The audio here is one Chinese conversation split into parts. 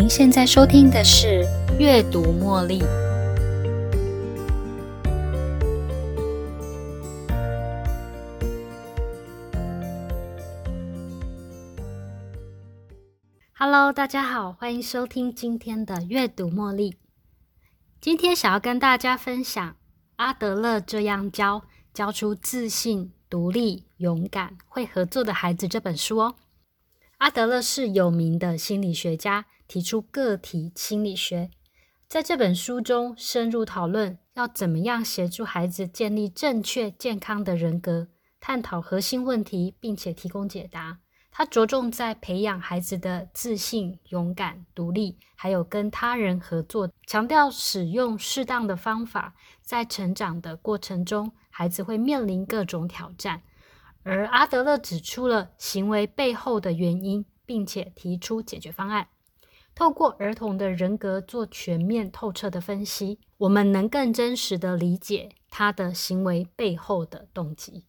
您现在收听的是《阅读茉莉》。Hello，大家好，欢迎收听今天的《阅读茉莉》。今天想要跟大家分享阿德勒这样教，教出自信、独立、勇敢、会合作的孩子这本书哦。阿德勒是有名的心理学家，提出个体心理学，在这本书中深入讨论要怎么样协助孩子建立正确健康的人格，探讨核心问题，并且提供解答。他着重在培养孩子的自信、勇敢、独立，还有跟他人合作，强调使用适当的方法。在成长的过程中，孩子会面临各种挑战。而阿德勒指出了行为背后的原因，并且提出解决方案。透过儿童的人格做全面透彻的分析，我们能更真实的理解他的行为背后的动机。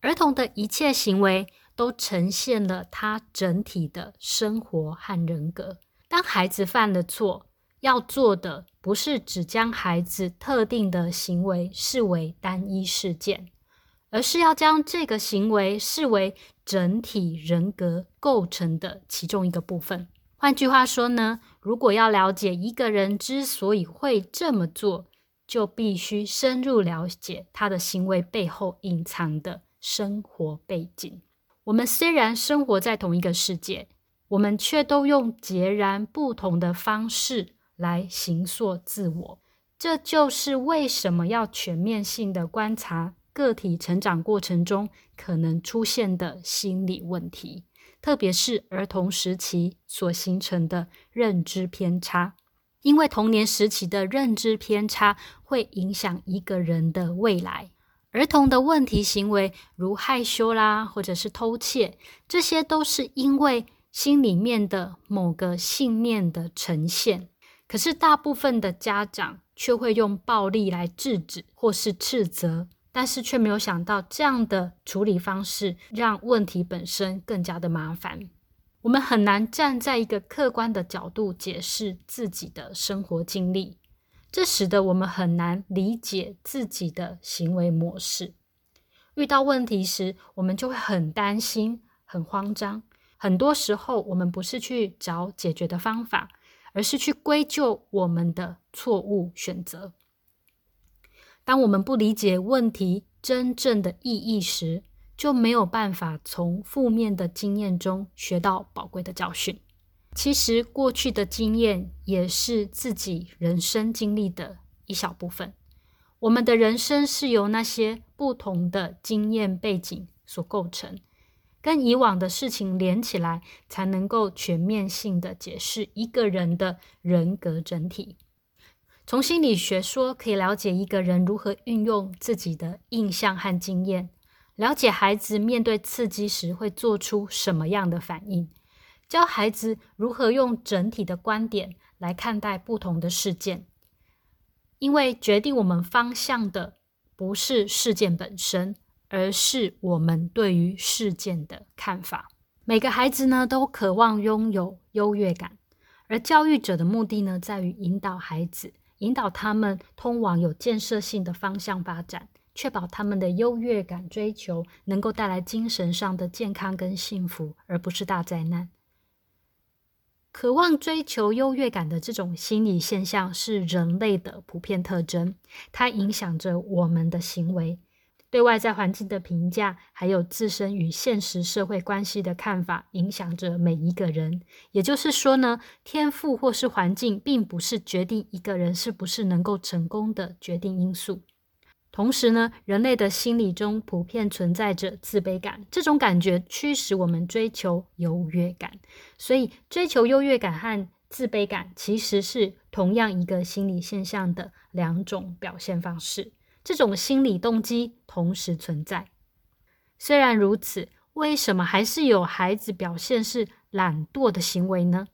儿童的一切行为都呈现了他整体的生活和人格。当孩子犯了错，要做的不是只将孩子特定的行为视为单一事件。而是要将这个行为视为整体人格构成的其中一个部分。换句话说呢，如果要了解一个人之所以会这么做，就必须深入了解他的行为背后隐藏的生活背景。我们虽然生活在同一个世界，我们却都用截然不同的方式来形塑自我。这就是为什么要全面性的观察。个体成长过程中可能出现的心理问题，特别是儿童时期所形成的认知偏差，因为童年时期的认知偏差会影响一个人的未来。儿童的问题行为，如害羞啦，或者是偷窃，这些都是因为心里面的某个信念的呈现。可是大部分的家长却会用暴力来制止或是斥责。但是却没有想到，这样的处理方式让问题本身更加的麻烦。我们很难站在一个客观的角度解释自己的生活经历，这使得我们很难理解自己的行为模式。遇到问题时，我们就会很担心、很慌张。很多时候，我们不是去找解决的方法，而是去归咎我们的错误选择。当我们不理解问题真正的意义时，就没有办法从负面的经验中学到宝贵的教训。其实，过去的经验也是自己人生经历的一小部分。我们的人生是由那些不同的经验背景所构成，跟以往的事情连起来，才能够全面性的解释一个人的人格整体。从心理学说，可以了解一个人如何运用自己的印象和经验，了解孩子面对刺激时会做出什么样的反应，教孩子如何用整体的观点来看待不同的事件。因为决定我们方向的不是事件本身，而是我们对于事件的看法。每个孩子呢，都渴望拥有优越感，而教育者的目的呢，在于引导孩子。引导他们通往有建设性的方向发展，确保他们的优越感追求能够带来精神上的健康跟幸福，而不是大灾难。渴望追求优越感的这种心理现象是人类的普遍特征，它影响着我们的行为。对外在环境的评价，还有自身与现实社会关系的看法，影响着每一个人。也就是说呢，天赋或是环境，并不是决定一个人是不是能够成功的决定因素。同时呢，人类的心理中普遍存在着自卑感，这种感觉驱使我们追求优越感。所以，追求优越感和自卑感其实是同样一个心理现象的两种表现方式。这种心理动机同时存在。虽然如此，为什么还是有孩子表现是懒惰的行为呢？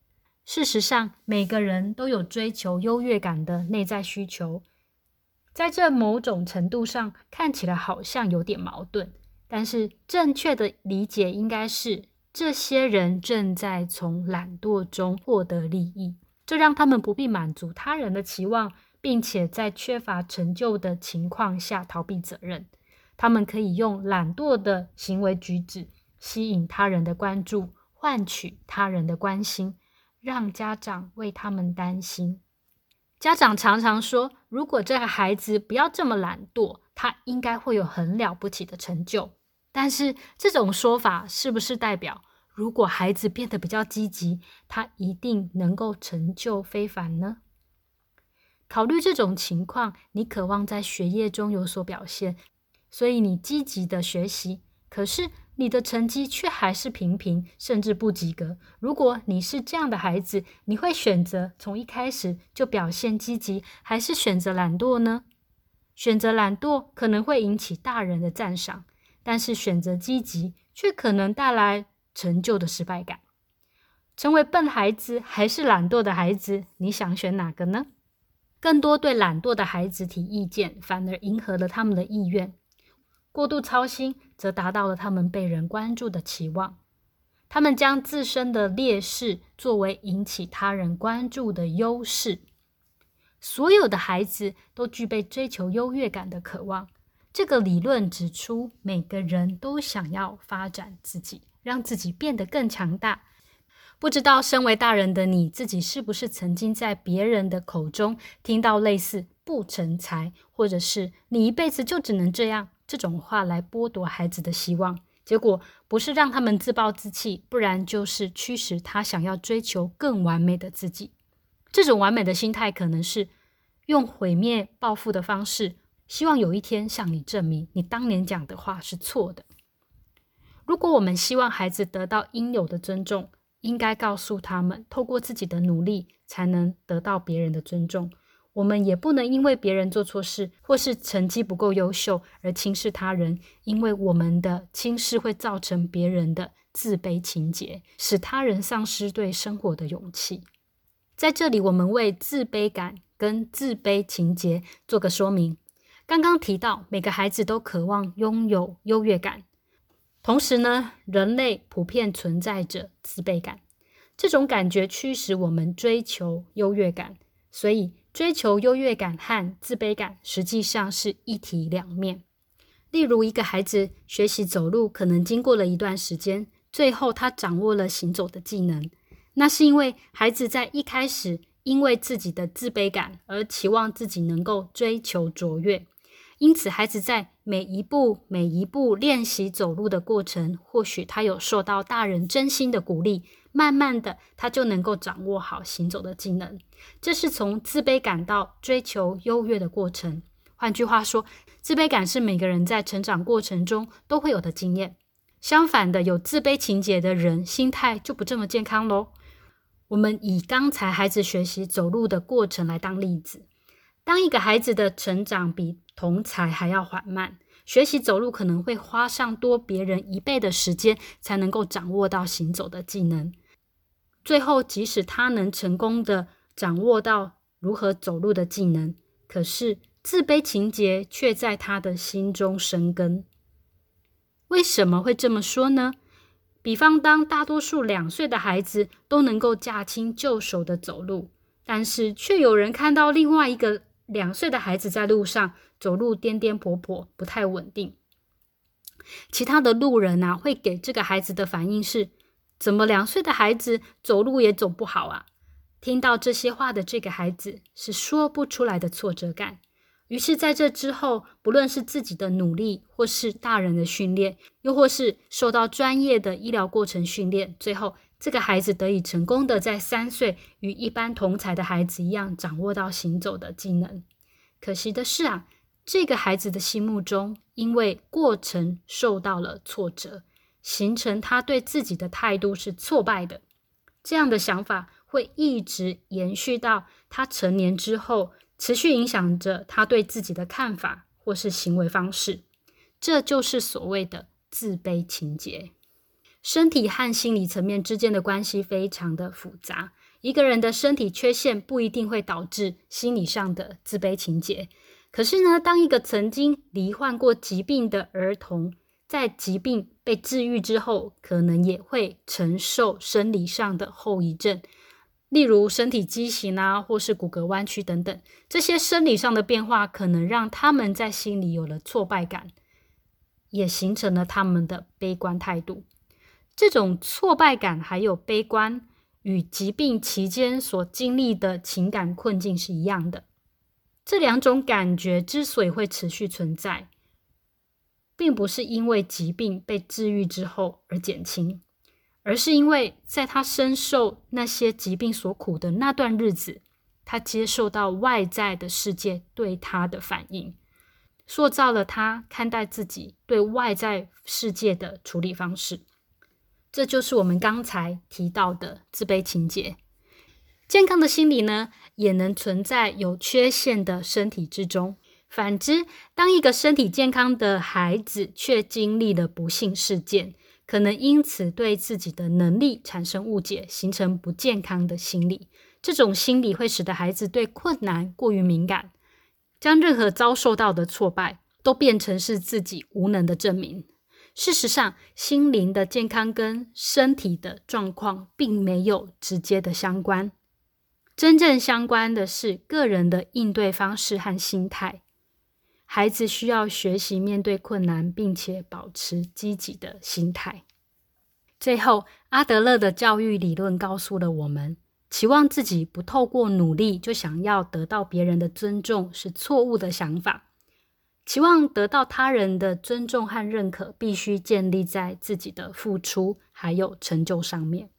事实上，每个人都有追求优越感的内在需求，在这某种程度上看起来好像有点矛盾。但是，正确的理解应该是，这些人正在从懒惰中获得利益，这让他们不必满足他人的期望，并且在缺乏成就的情况下逃避责任。他们可以用懒惰的行为举止吸引他人的关注，换取他人的关心，让家长为他们担心。家长常常说：“如果这个孩子不要这么懒惰，他应该会有很了不起的成就。”但是，这种说法是不是代表，如果孩子变得比较积极，他一定能够成就非凡呢？考虑这种情况，你渴望在学业中有所表现，所以你积极的学习，可是。你的成绩却还是平平，甚至不及格。如果你是这样的孩子，你会选择从一开始就表现积极，还是选择懒惰呢？选择懒惰可能会引起大人的赞赏，但是选择积极却可能带来成就的失败感。成为笨孩子还是懒惰的孩子，你想选哪个呢？更多对懒惰的孩子提意见，反而迎合了他们的意愿。过度操心，则达到了他们被人关注的期望。他们将自身的劣势作为引起他人关注的优势。所有的孩子都具备追求优越感的渴望。这个理论指出，每个人都想要发展自己，让自己变得更强大。不知道身为大人的你自己，是不是曾经在别人的口中听到类似“不成才”或者是“你一辈子就只能这样”？这种话来剥夺孩子的希望，结果不是让他们自暴自弃，不然就是驱使他想要追求更完美的自己。这种完美的心态，可能是用毁灭报复的方式，希望有一天向你证明你当年讲的话是错的。如果我们希望孩子得到应有的尊重，应该告诉他们，透过自己的努力才能得到别人的尊重。我们也不能因为别人做错事或是成绩不够优秀而轻视他人，因为我们的轻视会造成别人的自卑情结，使他人丧失对生活的勇气。在这里，我们为自卑感跟自卑情结做个说明。刚刚提到，每个孩子都渴望拥有优越感，同时呢，人类普遍存在着自卑感，这种感觉驱使我们追求优越感，所以。追求优越感和自卑感实际上是一体两面。例如，一个孩子学习走路，可能经过了一段时间，最后他掌握了行走的技能。那是因为孩子在一开始因为自己的自卑感而期望自己能够追求卓越，因此孩子在每一步每一步练习走路的过程，或许他有受到大人真心的鼓励。慢慢的，他就能够掌握好行走的技能。这是从自卑感到追求优越的过程。换句话说，自卑感是每个人在成长过程中都会有的经验。相反的，有自卑情节的人，心态就不这么健康喽。我们以刚才孩子学习走路的过程来当例子。当一个孩子的成长比同才还要缓慢，学习走路可能会花上多别人一倍的时间，才能够掌握到行走的技能。最后，即使他能成功的掌握到如何走路的技能，可是自卑情节却在他的心中生根。为什么会这么说呢？比方，当大多数两岁的孩子都能够驾轻就熟的走路，但是却有人看到另外一个两岁的孩子在路上走路颠颠簸簸，不太稳定。其他的路人啊，会给这个孩子的反应是。怎么两岁的孩子走路也走不好啊？听到这些话的这个孩子是说不出来的挫折感。于是，在这之后，不论是自己的努力，或是大人的训练，又或是受到专业的医疗过程训练，最后这个孩子得以成功的在三岁与一般同才的孩子一样掌握到行走的技能。可惜的是啊，这个孩子的心目中，因为过程受到了挫折。形成他对自己的态度是挫败的，这样的想法会一直延续到他成年之后，持续影响着他对自己的看法或是行为方式。这就是所谓的自卑情结。身体和心理层面之间的关系非常的复杂。一个人的身体缺陷不一定会导致心理上的自卑情结。可是呢，当一个曾经罹患过疾病的儿童，在疾病被治愈之后，可能也会承受生理上的后遗症，例如身体畸形啊，或是骨骼弯曲等等。这些生理上的变化，可能让他们在心里有了挫败感，也形成了他们的悲观态度。这种挫败感还有悲观，与疾病期间所经历的情感困境是一样的。这两种感觉之所以会持续存在。并不是因为疾病被治愈之后而减轻，而是因为在他深受那些疾病所苦的那段日子，他接受到外在的世界对他的反应，塑造了他看待自己对外在世界的处理方式。这就是我们刚才提到的自卑情节。健康的心理呢，也能存在有缺陷的身体之中。反之，当一个身体健康的孩子却经历了不幸事件，可能因此对自己的能力产生误解，形成不健康的心理。这种心理会使得孩子对困难过于敏感，将任何遭受到的挫败都变成是自己无能的证明。事实上，心灵的健康跟身体的状况并没有直接的相关，真正相关的是个人的应对方式和心态。孩子需要学习面对困难，并且保持积极的心态。最后，阿德勒的教育理论告诉了我们：期望自己不透过努力就想要得到别人的尊重是错误的想法。期望得到他人的尊重和认可，必须建立在自己的付出还有成就上面。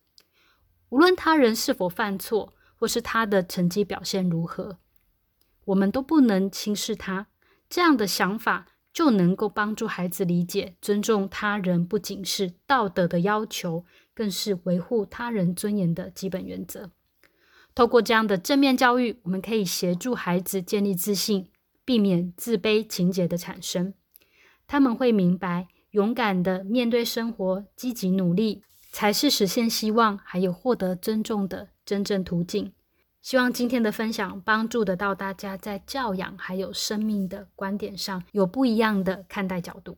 无论他人是否犯错，或是他的成绩表现如何，我们都不能轻视他。这样的想法就能够帮助孩子理解，尊重他人不仅是道德的要求，更是维护他人尊严的基本原则。透过这样的正面教育，我们可以协助孩子建立自信，避免自卑情节的产生。他们会明白，勇敢的面对生活，积极努力，才是实现希望还有获得尊重的真正途径。希望今天的分享帮助得到大家，在教养还有生命的观点上有不一样的看待角度。